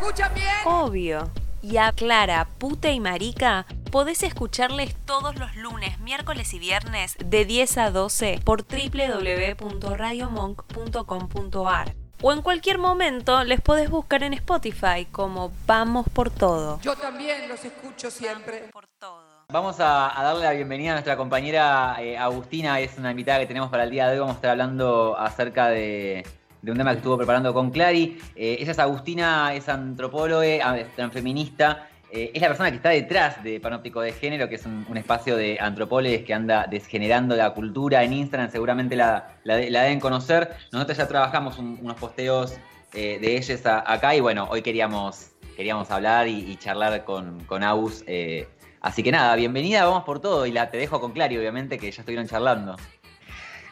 escuchan bien? Obvio. Y a Clara, puta y marica, podés escucharles todos los lunes, miércoles y viernes de 10 a 12 por www.radiomonk.com.ar. O en cualquier momento les podés buscar en Spotify como Vamos por Todo. Yo también los escucho siempre. Por todo. Vamos a, a darle la bienvenida a nuestra compañera eh, Agustina, es una invitada que tenemos para el día de hoy. Vamos a estar hablando acerca de, de un tema que estuvo preparando con Clary. Eh, ella es Agustina, es antropóloga, transfeminista. Eh, es la persona que está detrás de Panóptico de Género, que es un, espacio de antropólogos que anda desgenerando la cultura en Instagram. Seguramente la, la de- la deben conocer. Nosotros ya trabajamos un- unos posteos eh, de ellas acá y bueno, hoy queríamos, queríamos hablar y, charlar con, con eh, así que nada, bienvenida, vamos por todo. Y la te dejo con Clary, obviamente, que ya estuvieron charlando.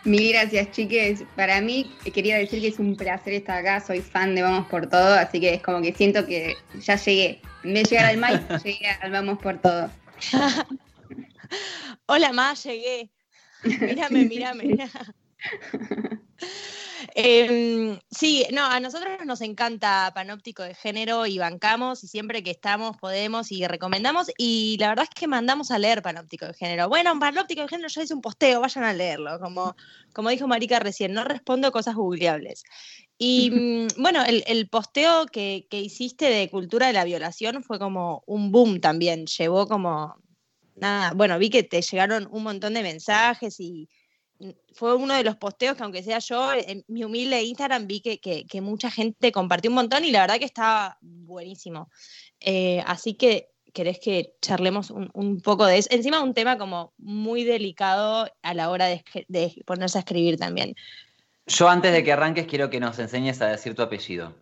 Mil gracias, chiques. Para mí, quería decir que es un placer estar acá. Soy fan de Vamos por Todo, así que es como que siento que ya llegué. En vez de llegar al mic, llegué al Vamos por Todo. Hola, ma, llegué. Mírame, mírame. Em, sí, no, a nosotros nos encanta Panóptico de Género y bancamos y siempre que estamos podemos y recomendamos y la verdad es que mandamos a leer Panóptico de Género. Bueno, Panóptico de Género ya hice un posteo, vayan a leerlo, como, como dijo Marica recién, no respondo cosas googleables. Y mm, bueno, el, el posteo que, que hiciste de cultura de la violación fue como un boom también, llevó como nada, bueno, vi que te llegaron un montón de mensajes y fue uno de los posteos que aunque sea yo, en mi humilde Instagram vi que, que- que mucha gente compartió un montón y la verdad que estaba buenísimo. Eh, así que querés que charlemos un, un poco de eso. Encima un tema como muy delicado a la hora de, ponerse a escribir también. Yo antes de que arranques quiero que nos enseñes a decir tu apellido.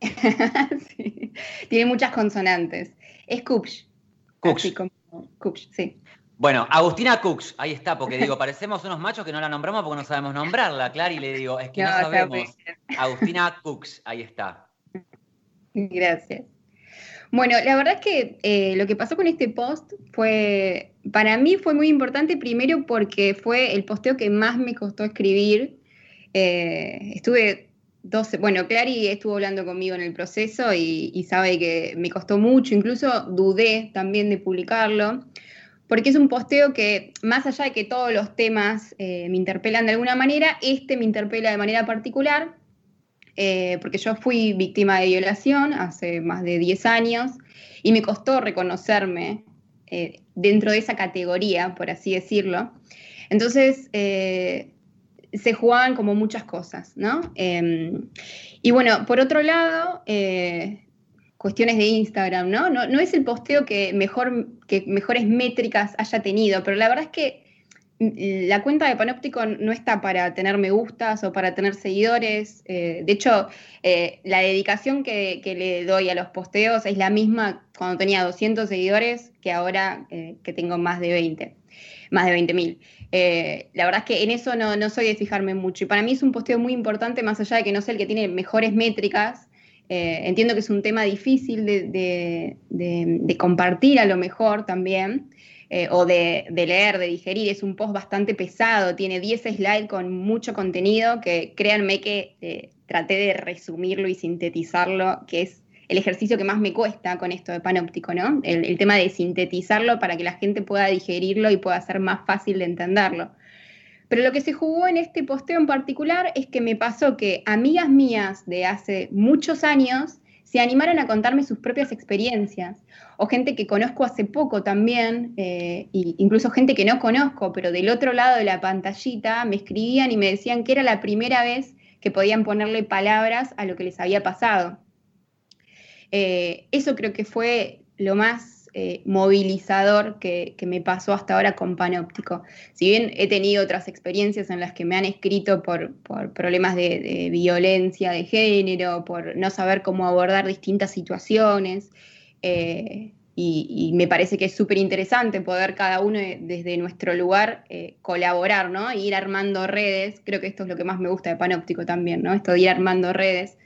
Sí. Tiene muchas consonantes. Es. Cooks. Así como sí. Bueno, Agustina Cooks, ahí está, porque digo, parecemos unos machos que no la nombramos porque no sabemos nombrarla, Clary, le digo, es que no, sabemos. Agustina Cooks, ahí está. Gracias. Bueno, la verdad es que eh, lo que pasó con este post fue, para mí fue muy importante, primero porque fue el posteo que más me costó escribir. Eh, estuve 12, bueno, Clary estuvo hablando conmigo en el proceso y, y sabe que me costó mucho, incluso dudé también de publicarlo, porque es un posteo que, más allá de que todos los temas eh, me interpelan de alguna manera, este me interpela de manera particular eh, porque yo fui víctima de violación hace más de 10 años y me costó reconocerme eh, dentro de esa categoría, por así decirlo. Entonces, se jugaban como muchas cosas, ¿no? Eh, y bueno, por otro lado, cuestiones de Instagram. ¿no? No es el posteo que, mejor, que mejores métricas haya tenido, pero la verdad es que la cuenta de Panóptico no está para tener me gustas o para tener seguidores. Eh, de hecho, eh, la dedicación que, le doy a los posteos es la misma cuando tenía 200 seguidores que ahora eh, que tengo más de 20, más de 20 mil. La verdad es que en eso no, no, soy de fijarme mucho. Y para mí es un posteo muy importante, más allá de que no sea el que tiene mejores métricas. Eh, entiendo que es un tema difícil de, compartir a lo mejor también eh, o de, de, leer, de digerir. Es un post bastante pesado, tiene 10 slides con mucho contenido que créanme que eh, traté de resumirlo y sintetizarlo, que es el ejercicio que más me cuesta con esto de panóptico, ¿no? El, el tema de sintetizarlo para que la gente pueda digerirlo y pueda ser más fácil de entenderlo. Pero lo que se jugó en este posteo en particular es que me pasó que amigas mías de hace muchos años se animaron a contarme sus propias experiencias, o gente que conozco hace poco también, eh, incluso gente que no conozco, pero del otro lado de la pantallita me escribían y me decían que era la primera vez que podían ponerle palabras a lo que les había pasado. Eh, eso creo que fue lo más eh, movilizador que, me pasó hasta ahora con Panóptico. Si bien he tenido otras experiencias en las que me han escrito por, problemas de, violencia de género, por no saber cómo abordar distintas situaciones, eh, y, me parece que es súper interesante poder cada uno desde nuestro lugar eh, colaborar, ¿no? E ir armando redes. Creo que esto es lo que más me gusta de Panóptico también, ¿no? Esto de ir armando redes.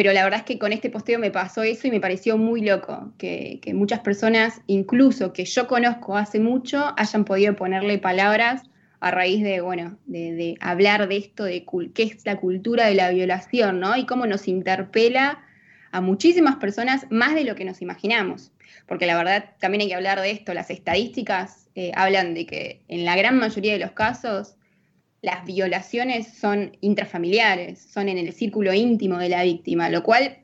Pero la verdad es que con este posteo me pasó eso y me pareció muy loco, que, muchas personas, incluso que yo conozco hace mucho, hayan podido ponerle palabras a raíz de, bueno, de, de hablar de esto, de qué es la cultura de la violación, ¿no? Y cómo nos interpela a muchísimas personas más de lo que nos imaginamos. Porque la verdad, también hay que hablar de esto, las estadísticas eh, hablan de que en la gran mayoría de los casos las violaciones son intrafamiliares, son en el círculo íntimo de la víctima, lo cual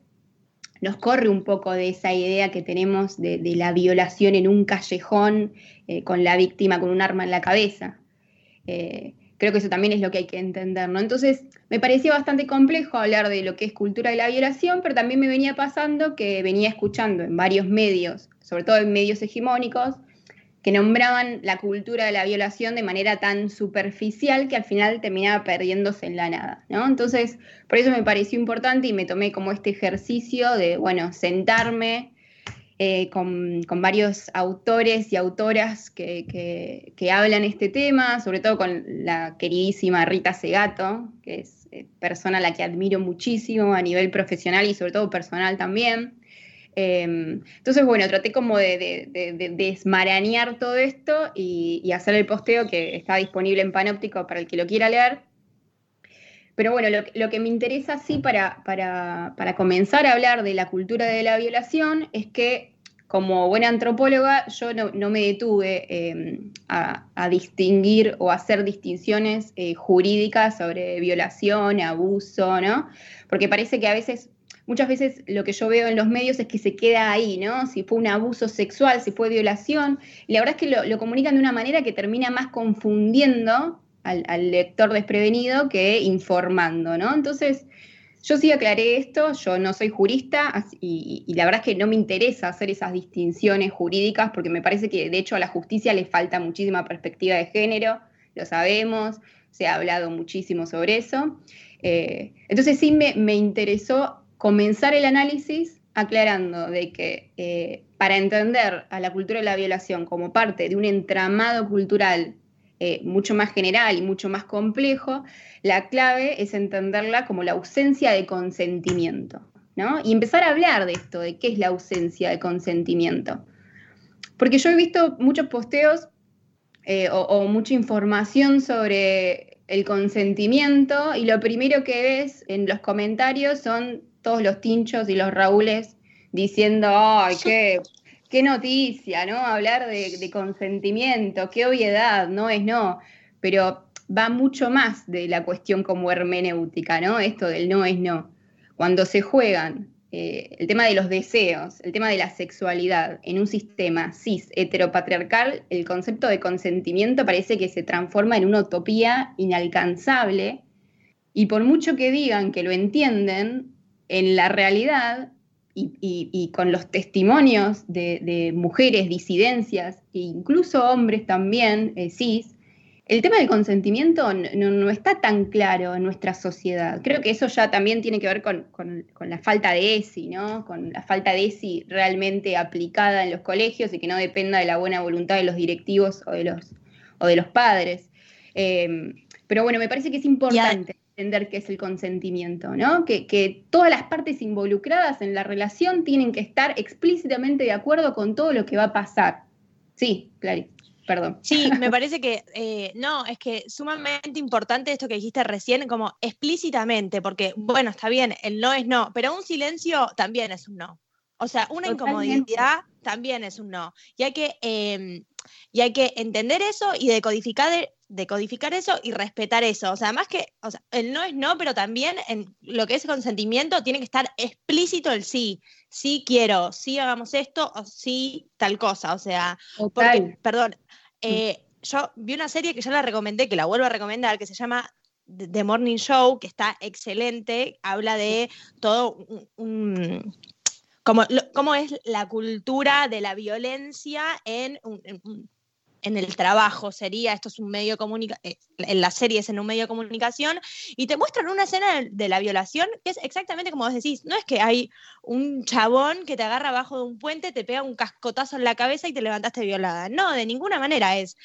nos corre un poco de esa idea que tenemos de, la violación en un callejón eh, con la víctima con un arma en la cabeza. Eh, creo que eso también es lo que hay que entender, ¿no? Entonces, me parecía bastante complejo hablar de lo que es cultura de la violación, pero también me venía pasando que venía escuchando en varios medios, sobre todo en medios hegemónicos, que nombraban la cultura de la violación de manera tan superficial que al final terminaba perdiéndose en la nada, ¿no? Entonces, por eso me pareció importante y me tomé como este ejercicio de, bueno, sentarme eh, con, varios autores y autoras que, hablan este tema, sobre todo con la queridísima Rita Segato, que es eh, persona a la que admiro muchísimo a nivel profesional y sobre todo personal también. Em, entonces, bueno, traté como de, desmarañar todo esto y, hacer el posteo que está disponible en Panóptico para el que lo quiera leer. Pero bueno, lo, que me interesa sí para, para, comenzar a hablar de la cultura de la violación es que como buena antropóloga yo no, me detuve em, a, distinguir o hacer distinciones eh, jurídicas sobre violación, abuso, ¿no? Porque parece que a veces muchas veces lo que yo veo en los medios es que se queda ahí, ¿no? Si fue un abuso sexual, si fue violación, y la verdad es que lo, comunican de una manera que termina más confundiendo al, lector desprevenido que informando, ¿no? Entonces, yo sí aclaré esto, yo no soy jurista y, la verdad es que no me interesa hacer esas distinciones jurídicas porque me parece que de hecho a la justicia le falta muchísima perspectiva de género, lo sabemos, se ha hablado muchísimo sobre eso. Eh, entonces sí me, me, interesó comenzar el análisis aclarando de que eh, para entender a la cultura de la violación como parte de un entramado cultural eh, mucho más general y mucho más complejo, la clave es entenderla como la ausencia de consentimiento, ¿no? Y empezar a hablar de esto, de qué es la ausencia de consentimiento. Porque yo he visto muchos posteos eh, o, mucha información sobre el consentimiento y lo primero que ves en los comentarios son todos los tinchos y los Raúles diciendo, ay, qué, qué noticia, ¿no? Hablar de, consentimiento, qué obviedad, no es no, pero va mucho más de la cuestión como hermenéutica, ¿no? Esto del no es no. Cuando se juegan eh, el tema de los deseos, el tema de la sexualidad en un sistema cis heteropatriarcal, el concepto de consentimiento parece que se transforma en una utopía inalcanzable y por mucho que digan que lo entienden, en la realidad y, con los testimonios de, mujeres, disidencias e incluso hombres también, eh, cis, el tema del consentimiento no, está tan claro en nuestra sociedad. Creo que eso ya también tiene que ver con, la falta de ESI, ¿no? Con la falta de ESI realmente aplicada en los colegios y que no dependa de la buena voluntad de los directivos o de los, o de los padres. Eh, pero bueno, me parece que es importante entender qué es el consentimiento, ¿no? Que, todas las partes involucradas en la relación tienen que estar explícitamente de acuerdo con todo lo que va a pasar. Sí, Clarice. Perdón. Sí, me parece que eh, no, es que sumamente importante esto que dijiste recién, como explícitamente, porque bueno, está bien, el no es no, pero un silencio también es un no. O sea, una incomodidad también es un no. Y hay que, em, y hay que entender eso y decodificar, decodificar eso y respetar eso. O sea, más que, o sea, el no es no, pero también en lo que es consentimiento tiene que estar explícito el sí. Sí quiero, sí hagamos esto o sí tal cosa. O sea, porque, perdón, eh, yo vi una serie que ya la recomendé, que la vuelvo a recomendar, que se llama The Morning Show, que está excelente, habla de todo un, cómo, es la cultura de la violencia en, en, el trabajo, sería, esto es un medio de comunicación, eh, en la serie es en un medio de comunicación, y te muestran una escena de, la violación que es exactamente como vos decís, no es que hay un chabón que te agarra abajo de un puente, te pega un cascotazo en la cabeza y te levantaste violada, no, de ninguna manera es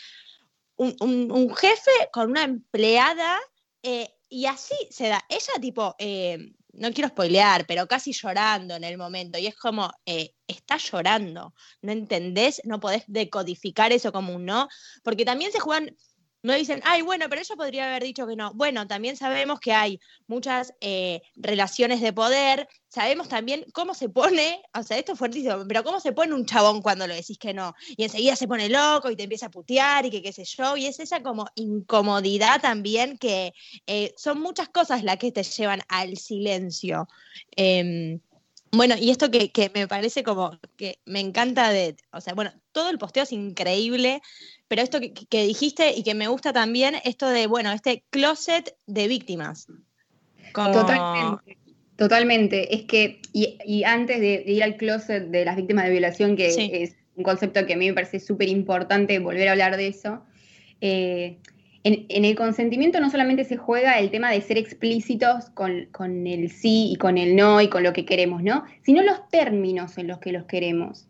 un, jefe con una empleada. Eh, y así se da. Ella, tipo, eh, no quiero spoilear, pero casi llorando en el momento. Y es como, eh, está llorando, ¿no entendés? No podés decodificar eso como un no, porque también se juegan no dicen, ay, bueno, pero ella podría haber dicho que no. Bueno, también sabemos que hay muchas eh, relaciones de poder, sabemos también cómo se pone, o sea, esto es fuertísimo, pero cómo se pone un chabón cuando lo decís que no. Y enseguida se pone loco y te empieza a putear y que qué sé yo, y es esa como incomodidad también que eh, son muchas cosas las que te llevan al silencio. Em, bueno, y esto que, que, me parece como que me encanta de, o sea, bueno, todo el posteo es increíble, pero esto que, dijiste y que me gusta también, esto de, bueno, este closet de víctimas. Totalmente. Totalmente. Es que, y, antes de, ir al closet de las víctimas de violación, que es un concepto que a mí me parece súper importante volver a hablar de eso, eh, en, el consentimiento no solamente se juega el tema de ser explícitos con, el sí y con el no y con lo que queremos, ¿no? Sino los términos en los que los queremos.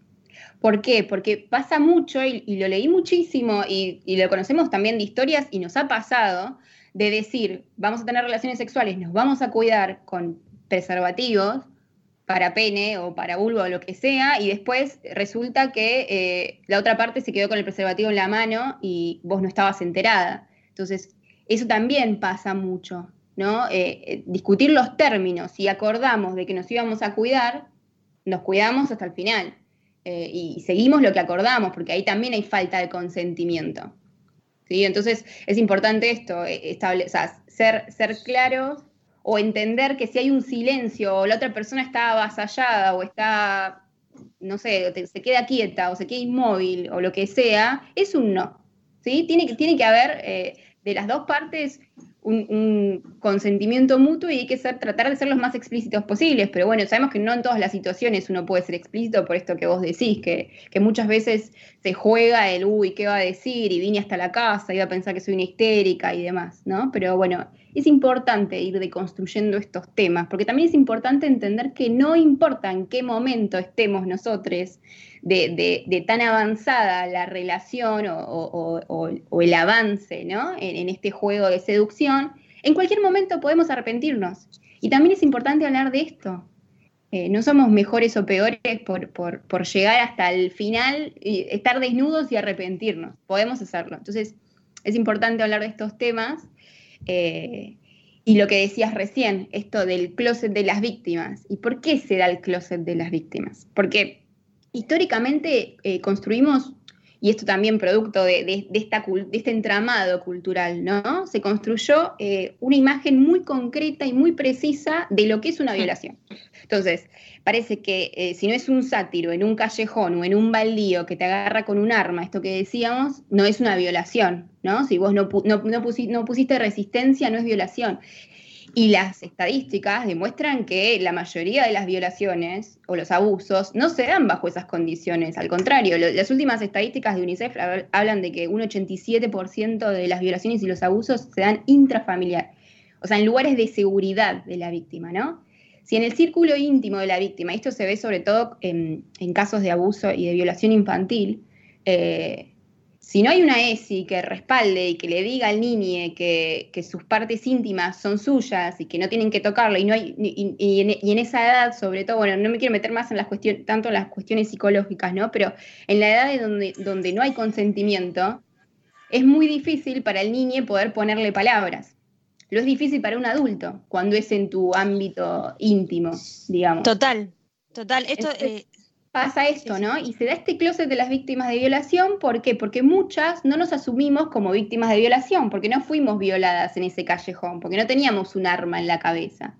¿Por qué? Porque pasa mucho, y, lo leí muchísimo, y, lo conocemos también de historias, y nos ha pasado, de decir, vamos a tener relaciones sexuales, nos vamos a cuidar con preservativos para pene o para vulva o lo que sea, y después resulta que eh, la otra parte se quedó con el preservativo en la mano y vos no estabas enterada. Entonces, eso también pasa mucho, ¿no? Eh, eh, discutir los términos, si acordamos de que nos íbamos a cuidar, nos cuidamos hasta el final. Eh, y seguimos lo que acordamos, porque ahí también hay falta de consentimiento. ¿sí? Entonces es importante esto, eh, ser, ser claros o entender que si hay un silencio o la otra persona está avasallada o está, no sé, se queda quieta o se queda inmóvil o lo que sea, es un no. ¿Sí? Tiene, que, tiene que haber eh, de las dos partes un, consentimiento mutuo y hay que ser, tratar de ser los más explícitos posibles, pero bueno, sabemos que no en todas las situaciones uno puede ser explícito por esto que vos decís, que, que muchas veces se juega el, uy, ¿qué va a decir? Y vine hasta la casa, iba a pensar que soy una histérica y demás, ¿no? Pero bueno, es importante ir deconstruyendo estos temas, porque también es importante entender que no importa en qué momento estemos nosotros, de, tan avanzada la relación o, el avance ¿no? en, este juego de seducción, en cualquier momento podemos arrepentirnos. Y también es importante hablar de esto. Eh, no somos mejores o peores por, llegar hasta el final, y estar desnudos y arrepentirnos. Podemos hacerlo. Entonces, es importante hablar de estos temas. Eh, y lo que decías recién, esto del closet de las víctimas. ¿Y por qué se da el closet de las víctimas? Porque históricamente eh, construimos, y esto también producto de, esta, de, este entramado cultural, ¿no? Se construyó eh, una imagen muy concreta y muy precisa de lo que es una violación. Entonces, parece que eh, si no es un sátiro en un callejón o en un baldío que te agarra con un arma, esto que decíamos, no es una violación, ¿no? Si vos no, no pusiste resistencia, no es violación. Y las estadísticas demuestran que la mayoría de las violaciones o los abusos no se dan bajo esas condiciones. Al contrario, las últimas estadísticas de UNICEF hablan de que un 87% de las violaciones y los abusos se dan intrafamiliar, o sea, en lugares de seguridad de la víctima, ¿no? Si en el círculo íntimo de la víctima, esto se ve sobre todo en, casos de abuso y de violación infantil, eh, si no hay una ESI que respalde y que le diga al niño que, sus partes íntimas son suyas y que no tienen que tocarlo, y, no hay, y, en, esa edad, sobre todo, bueno, no me quiero meter más en las cuestiones, tanto en las cuestiones psicológicas, ¿no? Pero en la edad de donde, donde no hay consentimiento, es muy difícil para el niño poder ponerle palabras. Lo es difícil para un adulto cuando es en tu ámbito íntimo, digamos. Total, total. Esto, pasa esto, ¿no? Y se da este closet de las víctimas de violación, ¿por qué? Porque muchas no nos asumimos como víctimas de violación, porque no fuimos violadas en ese callejón, porque no teníamos un arma en la cabeza.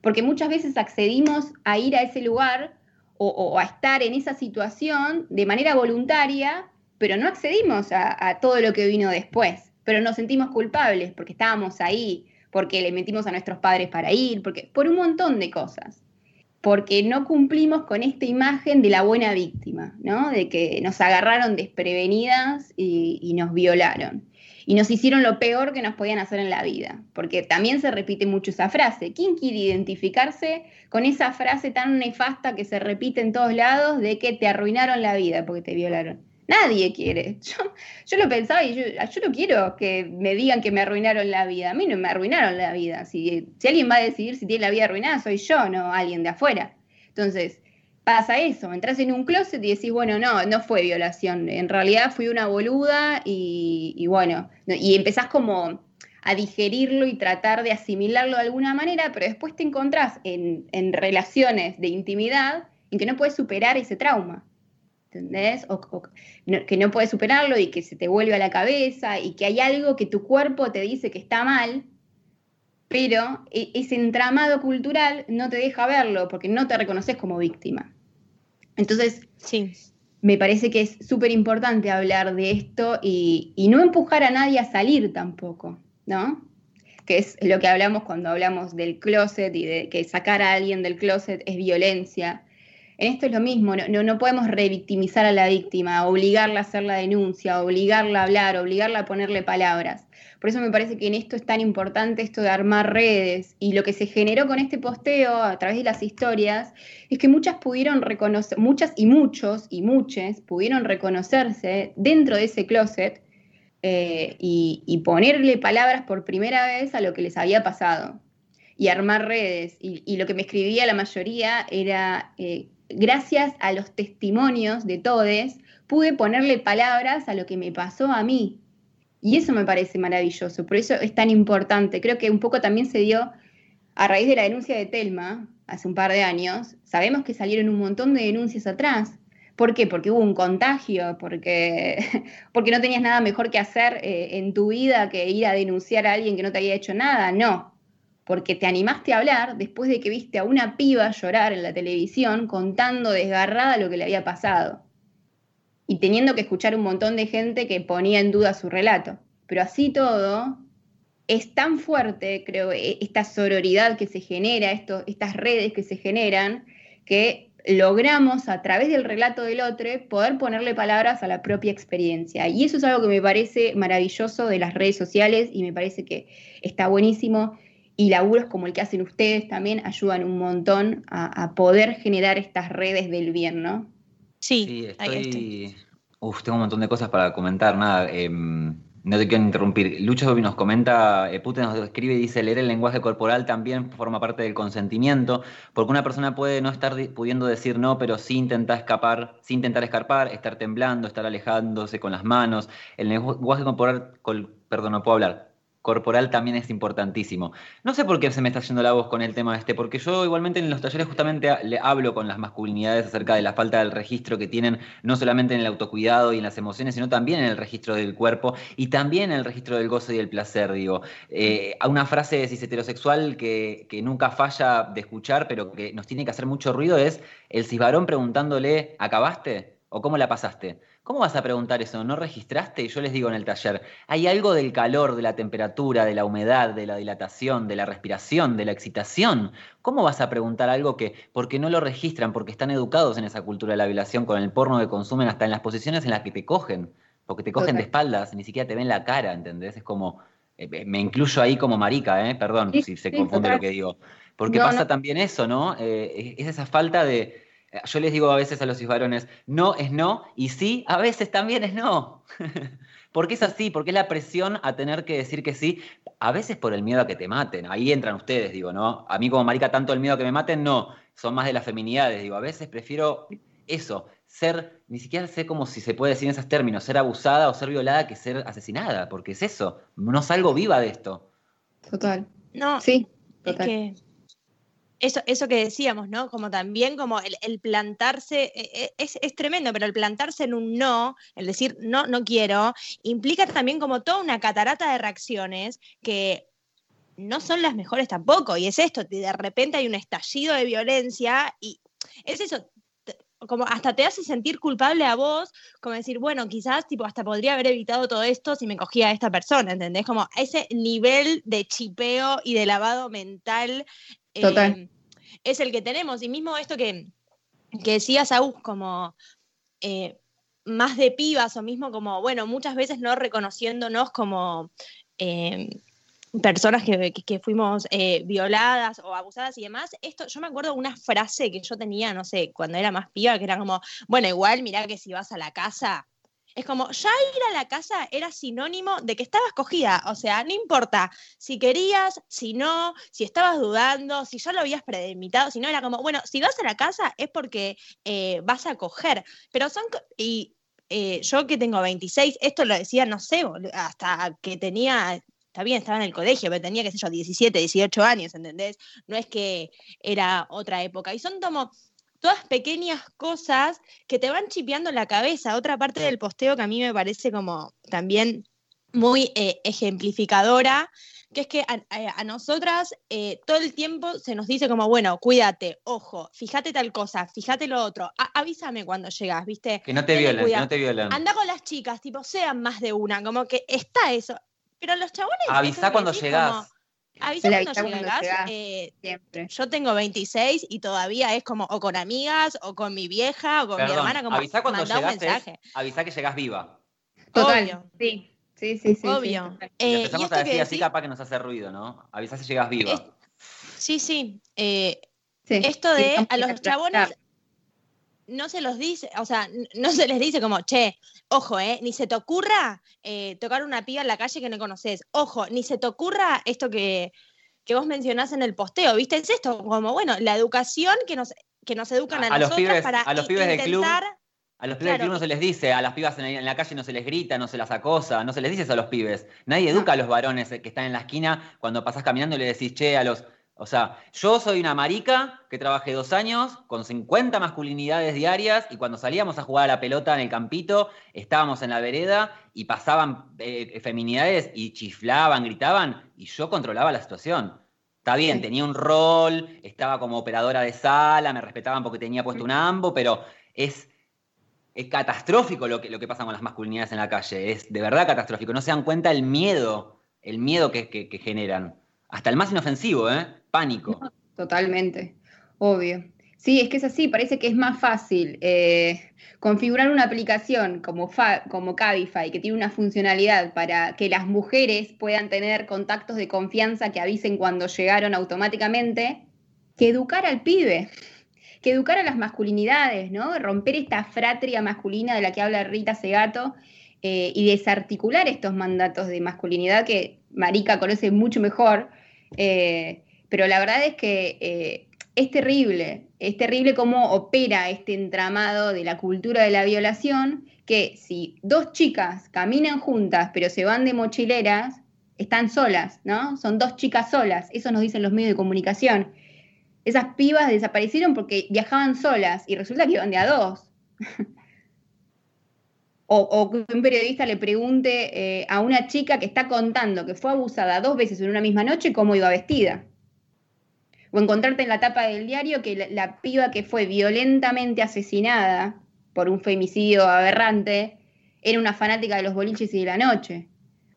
Porque muchas veces accedimos a ir a ese lugar o, a estar en esa situación de manera voluntaria, pero no accedimos a, a todo lo que vino después. Pero nos sentimos culpables porque estábamos ahí, porque le metimos a nuestros padres para ir, porque por un montón de cosas porque no cumplimos con esta imagen de la buena víctima, ¿no? De que nos agarraron desprevenidas y, nos violaron. Y nos hicieron lo peor que nos podían hacer en la vida, porque también se repite mucho esa frase. ¿Quién quiere identificarse con esa frase tan nefasta que se repite en todos lados de que te arruinaron la vida porque te violaron? Nadie quiere. Yo, lo pensaba y yo, no quiero que me digan que me arruinaron la vida. A mí no me arruinaron la vida. Si, si alguien va a decidir si tiene la vida arruinada, soy yo, no alguien de afuera. Entonces, pasa eso, entras en un closet y decís, bueno, no, no fue violación, en realidad fui una boluda y, bueno, y empezás como a digerirlo y tratar de asimilarlo de alguna manera, pero después te encontrás en, relaciones de intimidad en que no puedes superar ese trauma. ¿Entendés? O, que no puedes superarlo y que se te vuelve a la cabeza y que hay algo que tu cuerpo te dice que está mal, pero e, ese entramado cultural no te deja verlo porque no te reconoces como víctima. Entonces, sí. me parece que es súper importante hablar de esto y, no empujar a nadie a salir tampoco, ¿no? Que es lo que hablamos cuando hablamos del closet y de que sacar a alguien del closet es violencia. En esto es lo mismo, no, no, podemos revictimizar a la víctima, obligarla a hacer la denuncia, obligarla a hablar, obligarla a ponerle palabras. Por eso me parece que en esto es tan importante esto de armar redes y lo que se generó con este posteo a través de las historias es que muchas pudieron reconocer, muchas y muchos y muchas pudieron reconocerse dentro de ese closet eh, y, ponerle palabras por primera vez a lo que les había pasado y armar redes. Y, lo que me escribía la mayoría era, eh, gracias a los testimonios de todos, pude ponerle palabras a lo que me pasó a mí. Y eso me parece maravilloso, por eso es tan importante. Creo que un poco también se dio a raíz de la denuncia de Telma hace un par de años. Sabemos que salieron un montón de denuncias atrás. ¿Por qué? Porque hubo un contagio, porque, porque no tenías nada mejor que hacer eh, en tu vida que ir a denunciar a alguien que no te había hecho nada. No, porque te animaste a hablar después de que viste a una piba llorar en la televisión contando desgarrada lo que le había pasado y teniendo que escuchar un montón de gente que ponía en duda su relato. Pero así todo, es tan fuerte, creo, e, esta sororidad que se genera, estas redes que se generan, que logramos a través del relato del otro poder ponerle palabras a la propia experiencia. Y eso es algo que me parece maravilloso de las redes sociales y me parece que está buenísimo. Y laburos como el que hacen ustedes también ayudan un montón a, a poder generar estas redes del bien, ¿no? Sí, estoy... Uf, tengo un montón de cosas para comentar, nada. Em, no te quiero interrumpir. Lucho nos comenta, eh, Putin nos escribe y dice, leer el lenguaje corporal también forma parte del consentimiento, porque una persona puede no estar pudiendo decir no, pero sí intentar escapar, sí intentar escapar, estar temblando, estar alejándose con las manos. El lenguaje corporal, perdón, no puedo hablar corporal también es importantísimo. No sé por qué se me está yendo la voz con el tema este, porque yo igualmente en los talleres justamente le hablo con las masculinidades acerca de la falta del registro que tienen, no solamente en el autocuidado y en las emociones, sino también en el registro del cuerpo y también en el registro del gozo y del placer, digo. Eh, una frase de cis heterosexual que, que nunca falla de escuchar, pero que nos tiene que hacer mucho ruido es el cisbarón preguntándole, ¿acabaste? ¿O cómo la pasaste? ¿Cómo vas a preguntar eso? ¿No registraste? Y yo les digo en el taller, hay algo del calor, de la temperatura, de la humedad, de la dilatación, de la respiración, de la excitación. ¿Cómo vas a preguntar algo que, porque no lo registran, porque están educados en esa cultura de la violación, con el porno que consumen, hasta en las posiciones en las que te cogen? Porque te cogen de espaldas, ni siquiera te ven la cara, ¿entendés? Es como, eh, me incluyo ahí como marica, ¿eh? Perdón si se confunde lo que digo. Porque pasa también eso, ¿no? Eh, es esa falta de yo les digo a veces a los varones, no es no, y sí, a veces también es no. porque es así, porque es la presión a tener que decir que sí, a veces por el miedo a que te maten. Ahí entran ustedes, digo, ¿no? A mí como marica tanto el miedo a que me maten, no, son más de las feminidades, digo, a veces prefiero eso, ser, ni siquiera sé cómo si se puede decir en esos términos, ser abusada o ser violada que ser asesinada, porque es eso, no salgo viva de esto. Total. No, sí, total. Es que eso, eso que decíamos, ¿no? Como también como el, plantarse, e, e, es, tremendo, pero el plantarse en un no, el decir no, no quiero, implica también como toda una catarata de reacciones que no son las mejores tampoco. Y es esto, de repente hay un estallido de violencia y es eso, como hasta te hace sentir culpable a vos, como decir, bueno, quizás tipo hasta podría haber evitado todo esto si me cogía a esta persona, ¿entendés? Como ese nivel de chipeo y de lavado mental Em, es el que tenemos. Y mismo esto que, que decía Saúl, como eh, más de pibas o mismo como, bueno, muchas veces no reconociéndonos como em, personas que, fuimos eh, violadas o abusadas y demás. Esto, yo me acuerdo una frase que yo tenía, no sé, cuando era más piba, que era como, bueno, igual, mirá que si vas a la casa, es como ya ir a la casa era sinónimo de que estabas cogida, o sea, no importa si querías, si no, si estabas dudando, si ya lo habías premeditado, si no, era como, bueno, si vas a la casa es porque eh, vas a coger, pero son, y eh, yo que tengo 26, esto lo decía, no sé, hasta que tenía está bien, estaba en el colegio, pero tenía, qué sé yo, 17, 18 años, ¿entendés? No es que era otra época. Y son como todas pequeñas cosas que te van chipeando la cabeza. Otra parte del posteo que a mí me parece como también muy eh, ejemplificadora, que es que a, nosotras eh, todo el tiempo se nos dice como, bueno, cuídate, ojo, fíjate tal cosa, fíjate lo otro, avísame cuando llegas, ¿viste? Que no te violen, que no te violen. Anda con las chicas, tipo, sean más de una, como que está eso. Pero los chabones... Avisa cuando llegas. Avisa cuando llegas. Eh, yo tengo 26 y todavía es como o con amigas o con mi vieja o con mi hermana. Como avisa cuando llegas. avisa que llegas viva. Total. Sí. Sí, sí, sí. Obvio. Eh, empezamos a decir así, capaz que nos hace ruido, ¿no? Avisa si llegas viva. sí, sí. Eh, esto de a los chabones no se los dice, o sea, no se les dice como, che, ojo, eh, ni se te ocurra eh, tocar una piba en la calle que no conoces, ojo, ni se te ocurra esto que, que vos mencionás en el posteo, ¿viste? Es esto, como, bueno, la educación que nos, que nos educan a, nosotros los pibes, para a los pibes del club. A los pibes del club no se les dice, a las pibas en la, calle no se les grita, no se las acosa, no se les dice eso a los pibes. Nadie educa a los varones que están en la esquina cuando pasás caminando y le decís, che, a los, o sea, yo soy una marica que trabajé dos años con 50 masculinidades diarias y cuando salíamos a jugar a la pelota en el campito, estábamos en la vereda y pasaban eh, feminidades y chiflaban, gritaban y yo controlaba la situación. Está bien, tenía un rol, estaba como operadora de sala, me respetaban porque tenía puesto un ambo, pero es, es catastrófico lo que, lo que pasa con las masculinidades en la calle. Es de verdad catastrófico. No se dan cuenta el miedo, el miedo que, que generan. Hasta el más inofensivo, ¿eh? Pánico. totalmente, obvio. Sí, es que es así, parece que es más fácil eh, configurar una aplicación como, como Cabify, que tiene una funcionalidad para que las mujeres puedan tener contactos de confianza que avisen cuando llegaron automáticamente, que educar al pibe, que educar a las masculinidades, ¿no? Romper esta fratria masculina de la que habla Rita Segato eh, y desarticular estos mandatos de masculinidad que Marica conoce mucho mejor. Eh, pero la verdad es que eh, es terrible, es terrible cómo opera este entramado de la cultura de la violación, que si dos chicas caminan juntas pero se van de mochileras, están solas, ¿no? Son dos chicas solas, eso nos dicen los medios de comunicación. Esas pibas desaparecieron porque viajaban solas y resulta que iban de a dos. o, que un periodista le pregunte eh, a una chica que está contando que fue abusada dos veces en una misma noche cómo iba vestida o encontrarte en la tapa del diario que la, piba que fue violentamente asesinada por un femicidio aberrante era una fanática de los boliches y de la noche.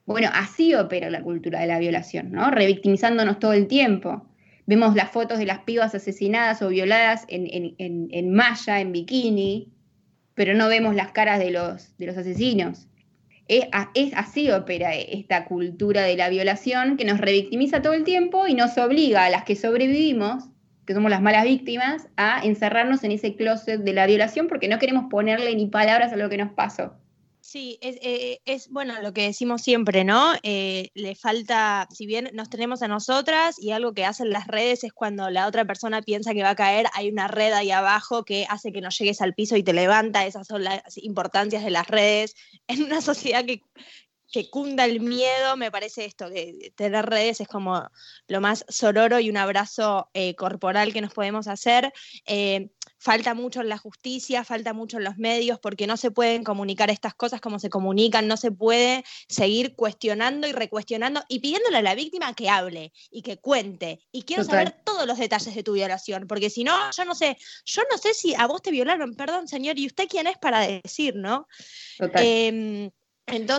Bueno, así opera la cultura de la violación, ¿no? Revictimizándonos todo el tiempo. Vemos las fotos de las pibas asesinadas o violadas en, en, en malla, en bikini, pero no vemos las caras de los, de los asesinos. Es, así opera esta cultura de la violación que nos revictimiza todo el tiempo y nos obliga a las que sobrevivimos, que somos las malas víctimas, a encerrarnos en ese closet de la violación porque no queremos ponerle ni palabras a lo que nos pasó. Sí, es, eh, es, bueno lo que decimos siempre, ¿no? Eh, le falta, si bien nos tenemos a nosotras y algo que hacen las redes es cuando la otra persona piensa que va a caer, hay una red ahí abajo que hace que no llegues al piso y te levanta, esas son las importancias de las redes en una sociedad que, que cunda el miedo, me parece esto, que tener redes es como lo más sororo y un abrazo eh, corporal que nos podemos hacer. Eh, falta mucho en la justicia, falta mucho en los medios, porque no se pueden comunicar estas cosas como se comunican, no se puede seguir cuestionando y recuestionando y pidiéndole a la víctima que hable y que cuente. Y quiero saber todos los detalles de tu violación, porque si no, yo no sé, yo no sé si a vos te violaron, perdón señor, y usted quién es para decir, ¿no? Total.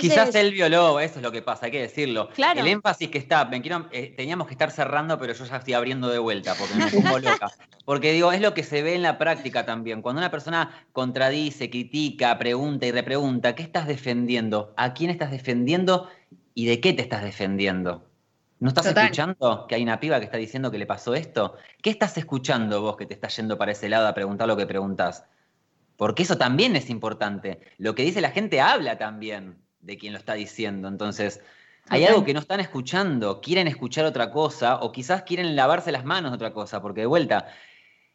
Quizás él violó, eso es lo que pasa, hay que decirlo. El énfasis que está, eh, teníamos que estar cerrando, pero yo ya estoy abriendo de vuelta porque me pongo loca. Porque digo, es lo que se ve en la práctica también. Cuando una persona contradice, critica, pregunta y repregunta, ¿qué estás defendiendo? ¿A quién estás defendiendo? ¿Y de qué te estás defendiendo? ¿No estás escuchando que hay una piba que está diciendo que le pasó esto? ¿Qué estás escuchando vos que te estás yendo para ese lado a preguntar lo que preguntas? porque eso también es importante. Lo que dice la gente habla también de quien lo está diciendo. Entonces, hay algo que no están escuchando, quieren escuchar otra cosa o quizás quieren lavarse las manos de otra cosa, porque de vuelta,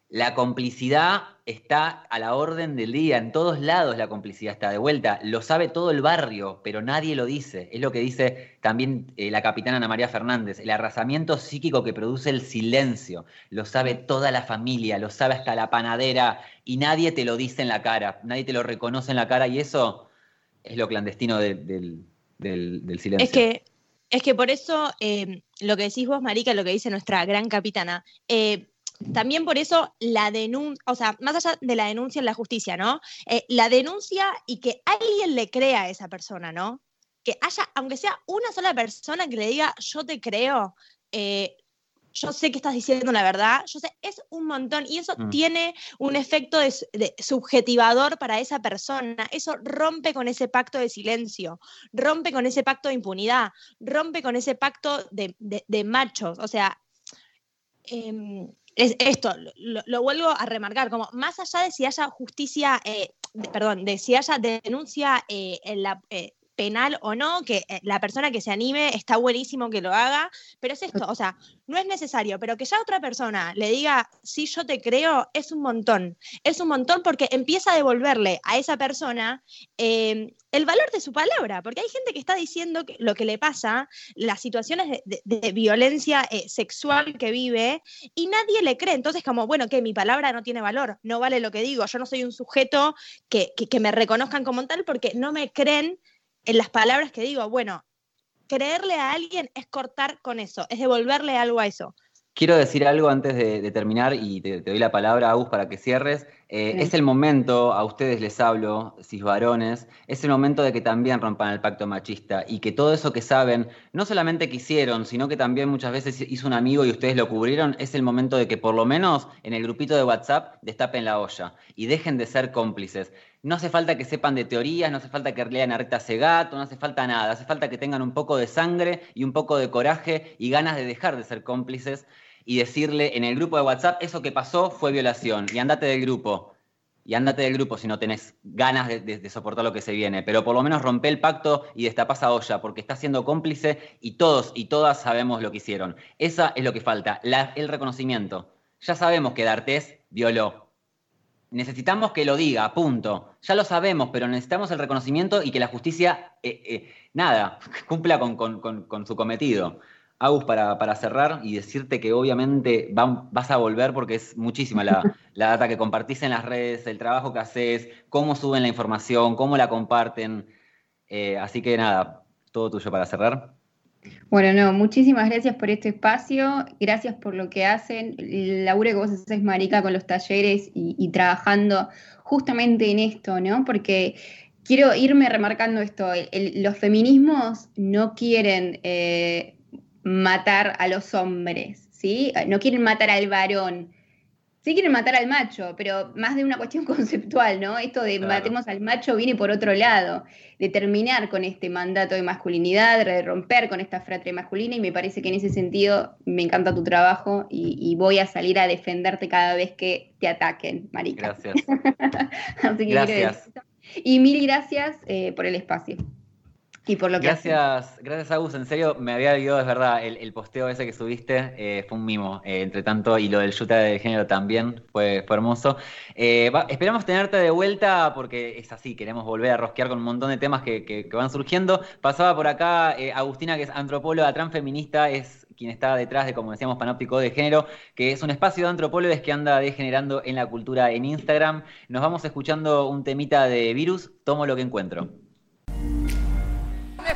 la complicidad está a la orden del día, en todos lados la complicidad está de vuelta, lo sabe todo el barrio, pero nadie lo dice. Es lo que dice también eh, la capitana Ana María Fernández, el arrasamiento psíquico que produce el silencio, lo sabe toda la familia, lo sabe hasta la panadera y nadie te lo dice en la cara, nadie te lo reconoce en la cara y eso es lo clandestino del, silencio. Es que, es que por eso eh, lo que decís vos, Marica, lo que dice nuestra gran capitana, eh, también por eso la denuncia, o sea, más allá de la denuncia en la justicia, ¿no? Eh, la denuncia y que alguien le crea a esa persona, ¿no? Que haya, aunque sea una sola persona que le diga, yo te creo, eh, yo sé que estás diciendo la verdad, yo sé, es un montón y eso mm. tiene un efecto de, subjetivador para esa persona, eso rompe con ese pacto de silencio, rompe con ese pacto de impunidad, rompe con ese pacto de, machos, o sea, em, es esto, lo, vuelvo a remarcar, como más allá de si haya justicia, eh, perdón, de si haya denuncia eh, en la, eh, penal o no, que eh, la persona que se anime está buenísimo que lo haga, pero es esto, o sea, no es necesario, pero que ya otra persona le diga, sí, yo te creo, es un montón, es un montón porque empieza a devolverle a esa persona em, el valor de su palabra, porque hay gente que está diciendo que lo que le pasa, las situaciones de, violencia eh, sexual que vive, y nadie le cree, entonces como, bueno, que mi palabra no tiene valor, no vale lo que digo, yo no soy un sujeto que, que me reconozcan como tal porque no me creen en las palabras que digo, bueno, creerle a alguien es cortar con eso, es devolverle algo a eso. Quiero decir algo antes de, terminar y te, doy la palabra, Agus, para que cierres. Eh, es el momento, a ustedes les hablo, cis varones, es el momento de que también rompan el pacto machista y que todo eso que saben, no solamente que hicieron, sino que también muchas veces hizo un amigo y ustedes lo cubrieron, es el momento de que por lo menos en el grupito de WhatsApp destapen la olla y dejen de ser cómplices. No hace falta que sepan de teorías, no hace falta que lean a Rita Segato, no hace falta nada, hace falta que tengan un poco de sangre y un poco de coraje y ganas de dejar de ser cómplices y decirle en el grupo de WhatsApp, eso que pasó fue violación, y andate del grupo. Y andate del grupo si no tenés ganas de, soportar lo que se viene. Pero por lo menos rompe el pacto y destapás a olla, porque está siendo cómplice y todos y todas sabemos lo que hicieron. Esa es lo que falta, el reconocimiento. Ya sabemos que D'Artés violó. Necesitamos que lo diga, punto. Ya lo sabemos, pero necesitamos el reconocimiento y que la justicia, eh, eh, nada, cumpla con su cometido. Agus, para, cerrar y decirte que obviamente vas a volver porque es muchísima la, data que compartís en las redes, el trabajo que haces, cómo suben la información, cómo la comparten. Eh, así que nada, todo tuyo para cerrar. Bueno, no, muchísimas gracias por este espacio, gracias por lo que hacen. El laburo que vos haces, Marica, con los talleres y, trabajando justamente en esto, ¿no? Porque quiero irme remarcando esto, los feminismos no quieren eh, matar a los hombres, ¿sí? No quieren matar al varón. Sí quieren matar al macho, pero más de una cuestión conceptual, ¿no? Esto de matemos al macho viene por otro lado, de terminar con este mandato de masculinidad, de romper con esta fratria masculina, y me parece que en ese sentido me encanta tu trabajo y, voy a salir a defenderte cada vez que te ataquen, Marica. Gracias. Así que gracias. Y mil gracias eh, por el espacio. Y por lo que gracias, gracias Agus, en serio, me había olvidado, es verdad, el, posteo ese que subiste eh, fue un mimo, eh, entre tanto, y lo del yuta de género también fue, hermoso. Eh, esperamos tenerte de vuelta porque es así, queremos volver a rosquear con un montón de temas que, van surgiendo. Pasaba por acá Agustina, que es antropóloga transfeminista, es quien está detrás de, como decíamos, Panóptico de Género, que es un espacio de antropólogos que anda degenerando en la cultura en Instagram. Nos vamos escuchando un temita de virus, tomo lo que encuentro.